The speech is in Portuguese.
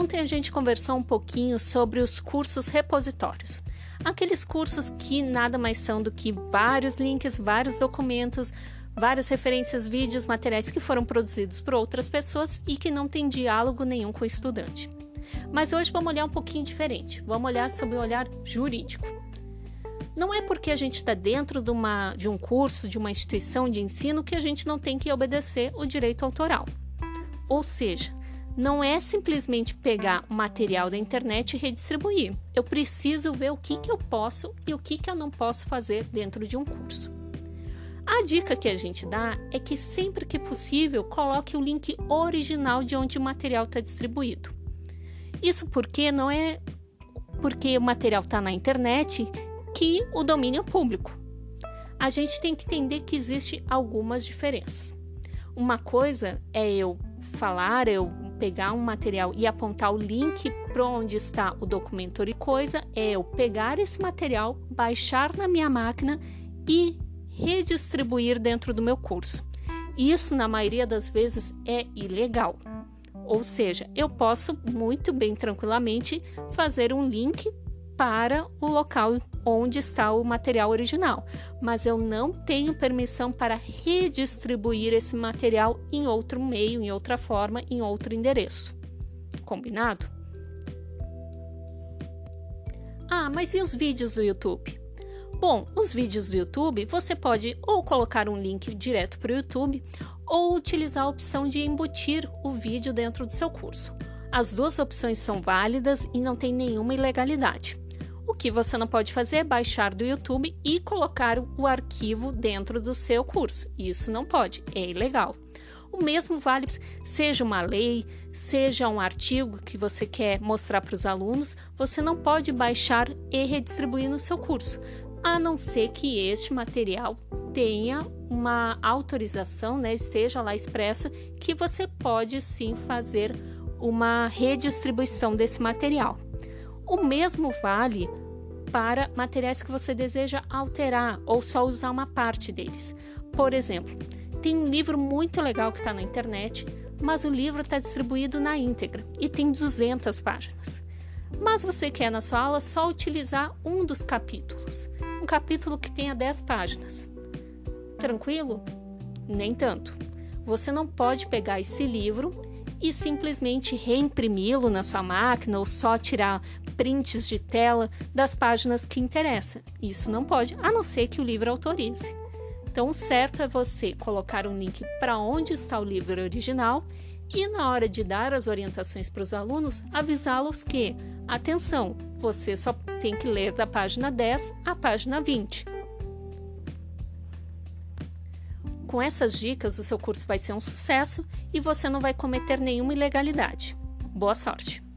Ontem a gente conversou um pouquinho sobre os cursos repositórios. Aqueles cursos que nada mais são do que vários links, vários documentos, várias referências, vídeos, materiais que foram produzidos por outras pessoas e que não tem diálogo nenhum com o estudante. Mas hoje vamos olhar um pouquinho diferente. Vamos olhar sobre o olhar jurídico. Não é porque a gente está dentro de, uma, de um curso, de uma instituição de ensino, que a gente não tem que obedecer o direito autoral. Ou seja, não é simplesmente pegar o material da internet e redistribuir. Eu preciso ver o que, que eu posso e o que, que eu não posso fazer dentro de um curso. A dica que a gente dá é que sempre que possível coloque o link original de onde o material está distribuído. Isso porque não é porque o material está na internet que o domínio é público. A gente tem que entender que existe algumas diferenças. Uma coisa é eu falar, eu pegar um material e apontar o link para onde está o documento e coisa, é eu pegar esse material, baixar na minha máquina e redistribuir dentro do meu curso. Isso, na maioria das vezes, é ilegal. Ou seja, eu posso muito bem tranquilamente fazer um link para o local onde está o material original, mas eu não tenho permissão para redistribuir esse material em outro meio, em outra forma, em outro endereço. Combinado? Ah, mas e os vídeos do YouTube? Bom, os vídeos do YouTube você pode ou colocar um link direto para o YouTube ou utilizar a opção de embutir o vídeo dentro do seu curso. As duas opções são válidas e não tem nenhuma ilegalidade. O que você não pode fazer é baixar do YouTube e colocar o arquivo dentro do seu curso. Isso não pode, é ilegal. O mesmo vale seja uma lei, seja um artigo que você quer mostrar para os alunos, você não pode baixar e redistribuir no seu curso, a não ser que este material tenha uma autorização, né, esteja lá expresso que você pode sim fazer uma redistribuição desse material. O mesmo vale para materiais que você deseja alterar ou só usar uma parte deles. Por exemplo, tem um livro muito legal que está na internet, mas o livro está distribuído na íntegra e tem 200 páginas. Mas você quer na sua aula só utilizar um dos capítulos, um capítulo que tenha 10 páginas. Tranquilo? Nem tanto. Você não pode pegar esse livro e simplesmente reimprimi-lo na sua máquina ou só tirar prints de tela das páginas que interessam. Isso não pode, a não ser que o livro autorize. Então, o certo é você colocar um link para onde está o livro original e, na hora de dar as orientações para os alunos, avisá-los que, atenção, você só tem que ler da página 10 à página 20. Com essas dicas, o seu curso vai ser um sucesso e você não vai cometer nenhuma ilegalidade. Boa sorte!